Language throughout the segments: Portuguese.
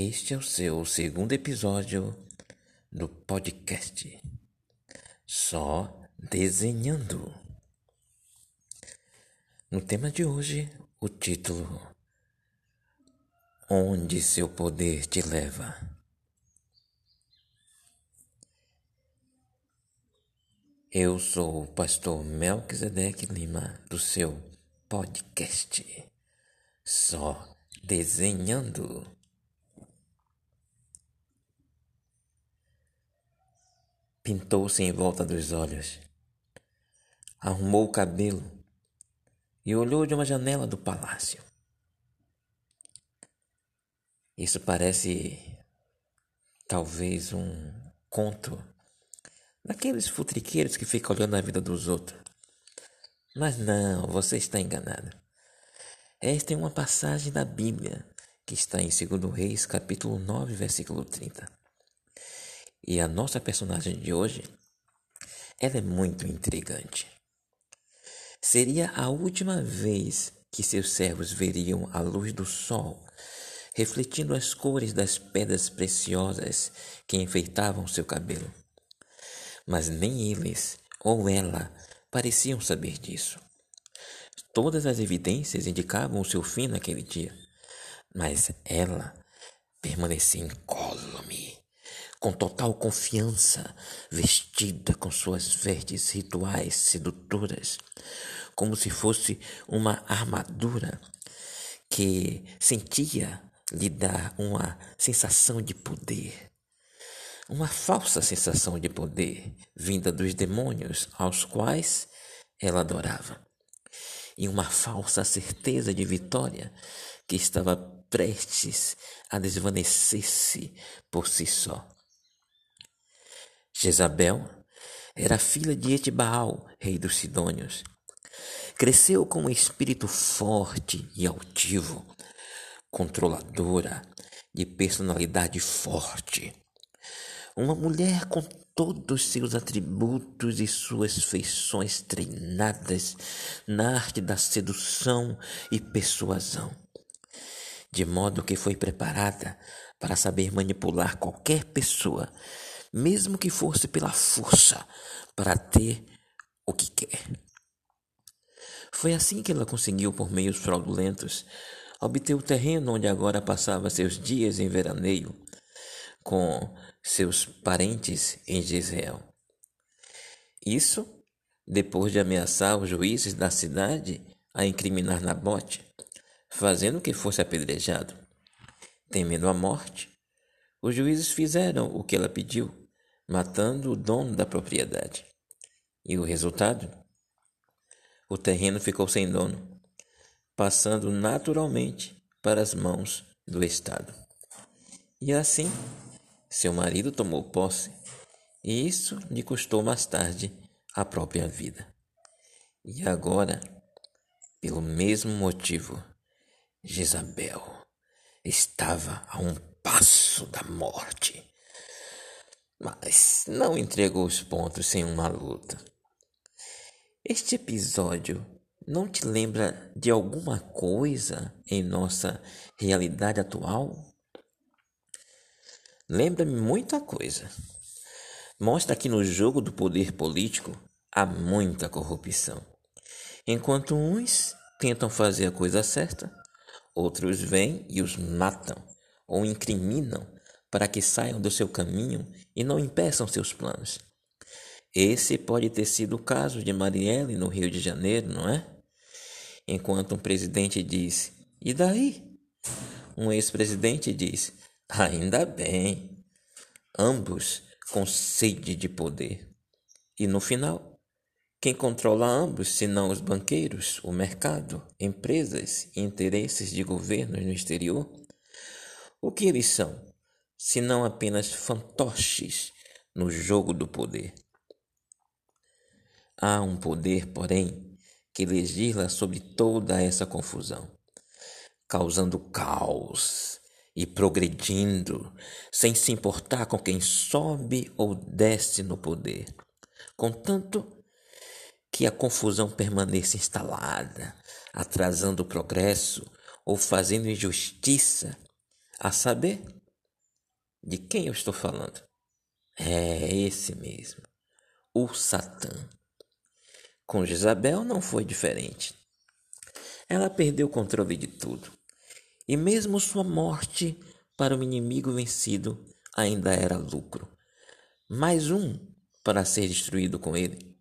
Este é o seu segundo episódio do podcast Só Desenhando. No tema de hoje, o título Onde seu poder te leva. Eu sou o pastor Melquisedeque Lima do seu podcast Só Desenhando. Pintou-se em volta dos olhos, arrumou o cabelo e olhou de uma janela do palácio. Isso parece talvez um conto daqueles futriqueiros que ficam olhando a vida dos outros. Mas não, você está enganado. Esta é uma passagem da Bíblia que está em 2 Reis, capítulo 9, versículo 30. E a nossa personagem de hoje, ela é muito intrigante. Seria a última vez que seus servos veriam a luz do sol, refletindo as cores das pedras preciosas que enfeitavam seu cabelo. Mas nem eles ou ela pareciam saber disso. Todas as evidências indicavam o seu fim naquele dia, mas ela permanecia incólume com total confiança, vestida com suas verdes rituais sedutoras, como se fosse uma armadura que sentia lhe dar uma sensação de poder. Uma falsa sensação de poder vinda dos demônios aos quais ela adorava. E uma falsa certeza de vitória que estava prestes a desvanecer-se por si só. Jezabel era filha de Etibaal, rei dos Sidônios. Cresceu com um espírito forte e altivo, controladora, de personalidade forte. Uma mulher com todos seus atributos e suas feições treinadas na arte da sedução e persuasão, de modo que foi preparada para saber manipular qualquer pessoa mesmo que fosse pela força, para ter o que quer. Foi assim que ela conseguiu, por meios fraudulentos, obter o terreno onde agora passava seus dias em veraneio com seus parentes em Israel. Isso depois de ameaçar os juízes da cidade a incriminar Nabote, fazendo que fosse apedrejado. Temendo a morte, os juízes fizeram o que ela pediu, matando o dono da propriedade. E o resultado? O terreno ficou sem dono, passando naturalmente para as mãos do Estado. E assim, seu marido tomou posse, e isso lhe custou mais tarde a própria vida. E agora, pelo mesmo motivo, Jezabel estava a um passo da morte, mas não entregou os pontos sem uma luta. Este episódio não te lembra de alguma coisa em nossa realidade atual? Lembra-me muita coisa. Mostra que no jogo do poder político há muita corrupção. Enquanto uns tentam fazer a coisa certa, outros vêm e os matam ou incriminam para que saiam do seu caminho e não impeçam seus planos. Esse pode ter sido o caso de Marielle no Rio de Janeiro, não é? Enquanto um presidente diz: E daí? Um ex-presidente diz: Ainda bem. Ambos com sede de poder. E no final, quem controla ambos, senão os banqueiros, o mercado, empresas e interesses de governos no exterior? O que eles são, se não apenas fantoches no jogo do poder? Há um poder, porém, que legisla sobre toda essa confusão, causando caos e progredindo, sem se importar com quem sobe ou desce no poder, contanto que a confusão permaneça instalada, atrasando o progresso ou fazendo injustiça a saber, de quem eu estou falando? É esse mesmo, o Satã. Com Jezabel não foi diferente. Ela perdeu o controle de tudo. E mesmo sua morte para o inimigo vencido ainda era lucro. Mais um para ser destruído com ele.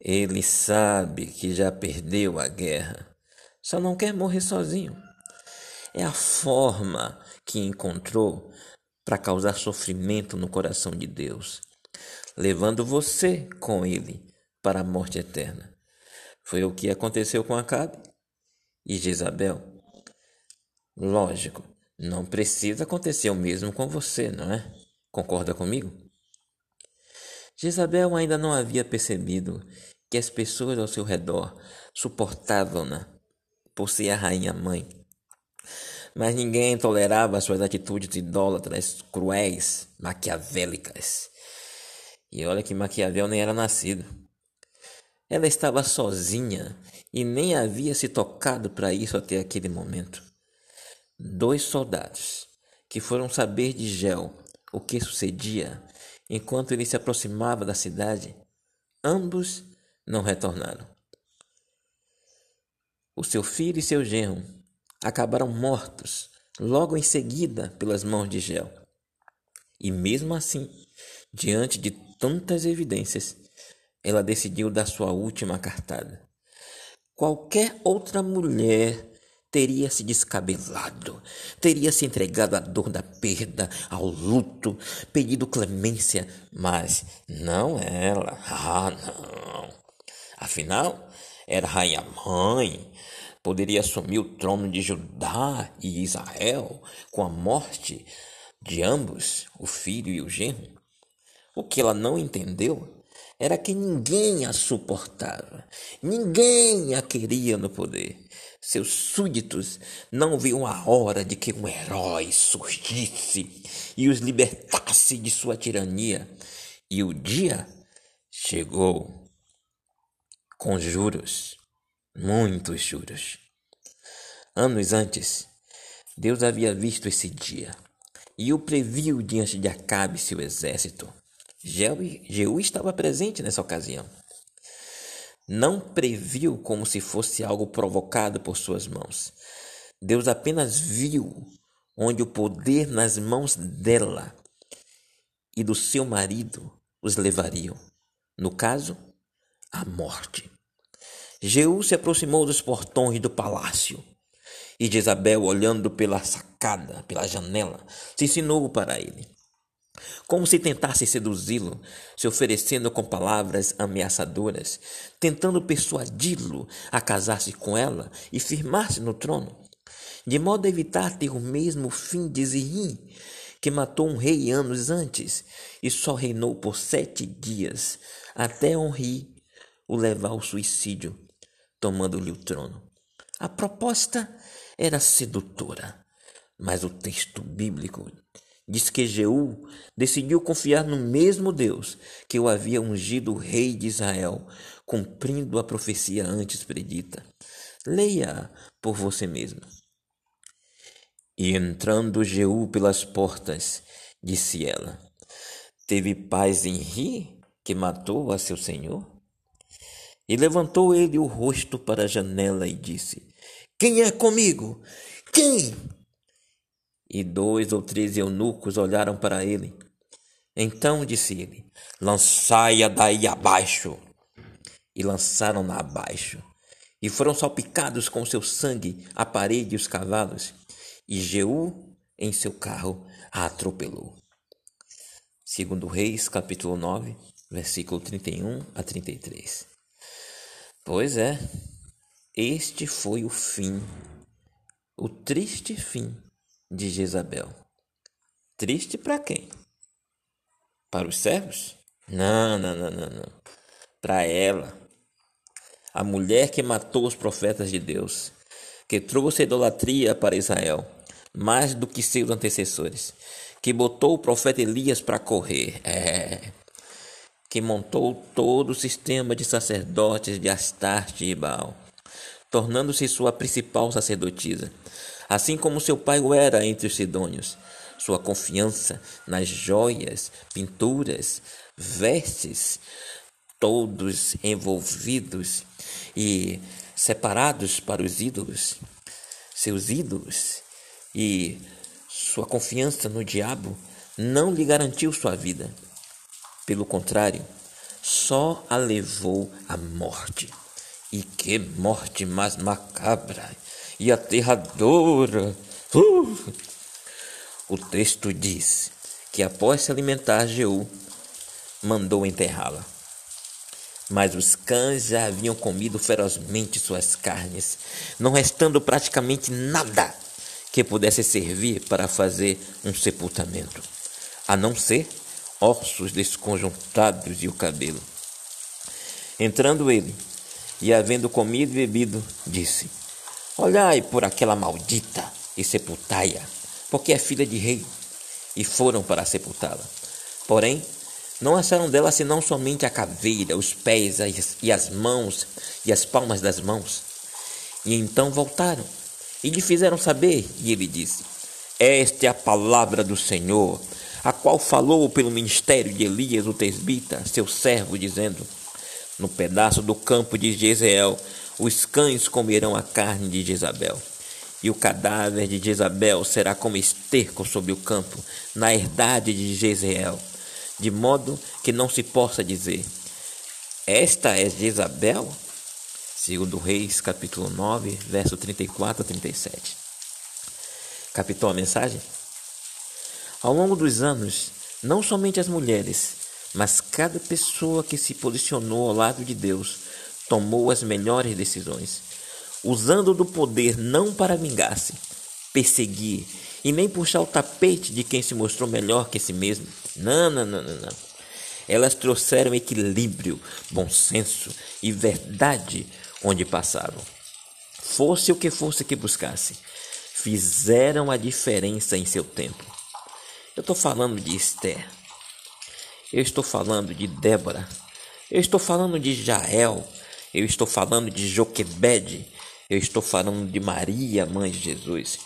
Ele sabe que já perdeu a guerra, só não quer morrer sozinho. É a forma que encontrou para causar sofrimento no coração de Deus, levando você com ele para a morte eterna. Foi o que aconteceu com Acabe e Jezabel. Lógico, não precisa acontecer o mesmo com você, não é? Concorda comigo? Jezabel ainda não havia percebido que as pessoas ao seu redor suportavam-na por ser a rainha mãe. Mas ninguém tolerava suas atitudes idólatras, cruéis, maquiavélicas. E olha que Maquiavel nem era nascido. Ela estava sozinha e nem havia se tocado para isso até aquele momento. Dois soldados que foram saber de Gel o que sucedia enquanto ele se aproximava da cidade, ambos não retornaram. O seu filho e seu genro acabaram mortos logo em seguida pelas mãos de Gel. E mesmo assim, diante de tantas evidências, ela decidiu dar sua última cartada. Qualquer outra mulher teria se descabelado, teria se entregado à dor da perda, ao luto, pedido clemência, mas não ela. Ah, não. Afinal, era rainha mãe, poderia assumir o trono de Judá e Israel com a morte de ambos, o filho e o genro. O que ela não entendeu era que ninguém a suportava, ninguém a queria no poder. Seus súditos não viam a hora de que um herói surgisse e os libertasse de sua tirania. E o dia chegou com juros, muitos juros. Anos antes, Deus havia visto esse dia e o previu diante de Acabe e seu exército. Jeú estava presente nessa ocasião. Não previu como se fosse algo provocado por suas mãos. Deus apenas viu onde o poder nas mãos dela e do seu marido os levariam. No caso, a morte. Jeú se aproximou dos portões do palácio e Jezabel, olhando pela sacada, pela janela, se ensinou para ele como se tentasse seduzi-lo, se oferecendo com palavras ameaçadoras, tentando persuadi-lo a casar-se com ela e firmar-se no trono, de modo a evitar ter o mesmo fim de Zihim, que matou um rei anos antes e só reinou por sete dias, até Honri o levar ao suicídio, tomando-lhe o trono. A proposta era sedutora, mas o texto bíblico diz que Jeú decidiu confiar no mesmo Deus que o havia ungido rei de Israel, cumprindo a profecia antes predita. Leia por você mesmo. E entrando Jeú pelas portas, disse ela: Teve paz em Ri, que matou a seu senhor? E levantou ele o rosto para a janela e disse: Quem é comigo? Quem? E dois ou três eunucos olharam para ele. Então disse ele: Lançai-a daí abaixo. E lançaram-na abaixo. E foram salpicados com seu sangue a parede e os cavalos. E Jeú, em seu carro, a atropelou. Segundo Reis, capítulo 9, versículo 31 a 33. Pois é, este foi o fim, o triste fim de Jezabel. Triste para quem? Para os servos? Não, não, não, não, não. Para ela, a mulher que matou os profetas de Deus, que trouxe a idolatria para Israel, mais do que seus antecessores, que botou o profeta Elias para correr, é, que montou todo o sistema de sacerdotes de Astarte e Baal, tornando-se sua principal sacerdotisa assim como seu pai o era entre os sidônios. sua confiança nas joias, pinturas, vestes, todos envolvidos e separados para os ídolos, seus ídolos, e sua confiança no diabo não lhe garantiu sua vida. Pelo contrário, só a levou à morte. E que morte mais macabra e aterradora! Uh! O texto diz que após se alimentar, Jeú mandou enterrá-la. Mas os cães já haviam comido ferozmente suas carnes, não restando praticamente nada que pudesse servir para fazer um sepultamento, a não ser ossos desconjuntados e o cabelo. Entrando ele, e havendo comido e bebido, disse: Olhai por aquela maldita e sepultai-a, porque é filha de rei. E foram para sepultá-la. Porém, não acharam dela senão somente a caveira, os pés e as mãos e as palmas das mãos. E então voltaram e lhe fizeram saber, e ele disse: Esta é a palavra do Senhor a qual falou pelo ministério de Elias, o tesbita, seu servo, dizendo: No pedaço do campo de Jezreel, os cães comerão a carne de Jezabel, e o cadáver de Jezabel será como esterco sobre o campo, na herdade de Jezreel, de modo que não se possa dizer: Esta é Jezabel? Segundo Reis, capítulo 9, verso 34 a 37. Captou a mensagem? Ao longo dos anos, não somente as mulheres, mas cada pessoa que se posicionou ao lado de Deus tomou as melhores decisões, usando do poder não para vingar-se, perseguir e nem puxar o tapete de quem se mostrou melhor que si mesmo. Não, não, não, não, não. Elas trouxeram equilíbrio, bom senso e verdade onde passavam. Fosse o que fosse que buscasse, fizeram a diferença em seu tempo. Eu estou falando de Esther. Eu estou falando de Débora. Eu estou falando de Jael. Eu estou falando de Joquebede. Eu estou falando de Maria, mãe de Jesus.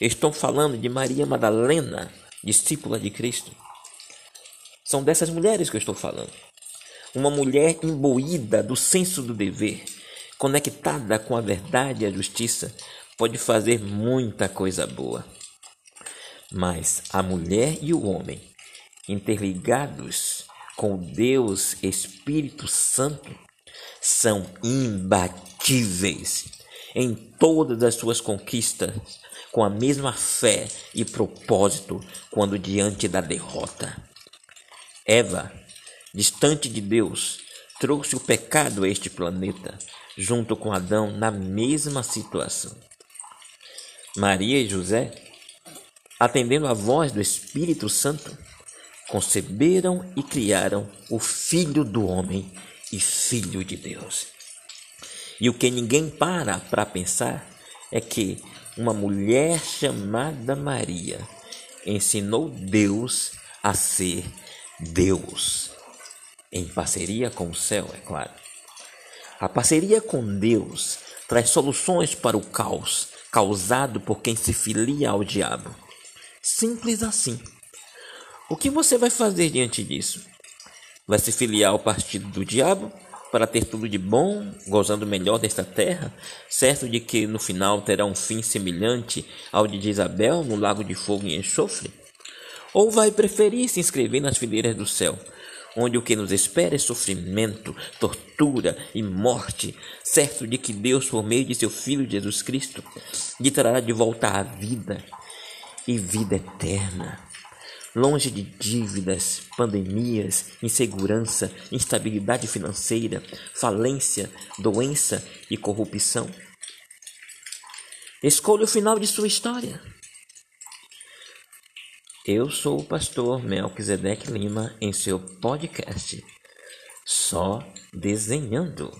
Eu estou falando de Maria Madalena, discípula de Cristo. São dessas mulheres que eu estou falando. Uma mulher imbuída do senso do dever, conectada com a verdade e a justiça, pode fazer muita coisa boa. Mas a mulher e o homem, interligados com Deus Espírito Santo, são imbatíveis em todas as suas conquistas, com a mesma fé e propósito quando diante da derrota. Eva, distante de Deus, trouxe o pecado a este planeta, junto com Adão na mesma situação. Maria e José atendendo à voz do Espírito Santo, conceberam e criaram o Filho do Homem e Filho de Deus. E o que ninguém para para pensar é que uma mulher chamada Maria ensinou Deus a ser Deus, em parceria com o céu, é claro. A parceria com Deus traz soluções para o caos causado por quem se filia ao diabo. Simples assim. O que você vai fazer diante disso? Vai se filiar ao partido do diabo para ter tudo de bom, gozando melhor desta terra, certo de que no final terá um fim semelhante ao de Isabel no lago de fogo e enxofre? Ou vai preferir se inscrever nas fileiras do céu, onde o que nos espera é sofrimento, tortura e morte, certo de que Deus, por meio de seu Filho Jesus Cristo, lhe trará de volta à vida e vida eterna. Longe de dívidas, pandemias, insegurança, instabilidade financeira, falência, doença e corrupção. Escolha o final de sua história. Eu sou o pastor Melquisedeque Lima em seu podcast Só Desenhando.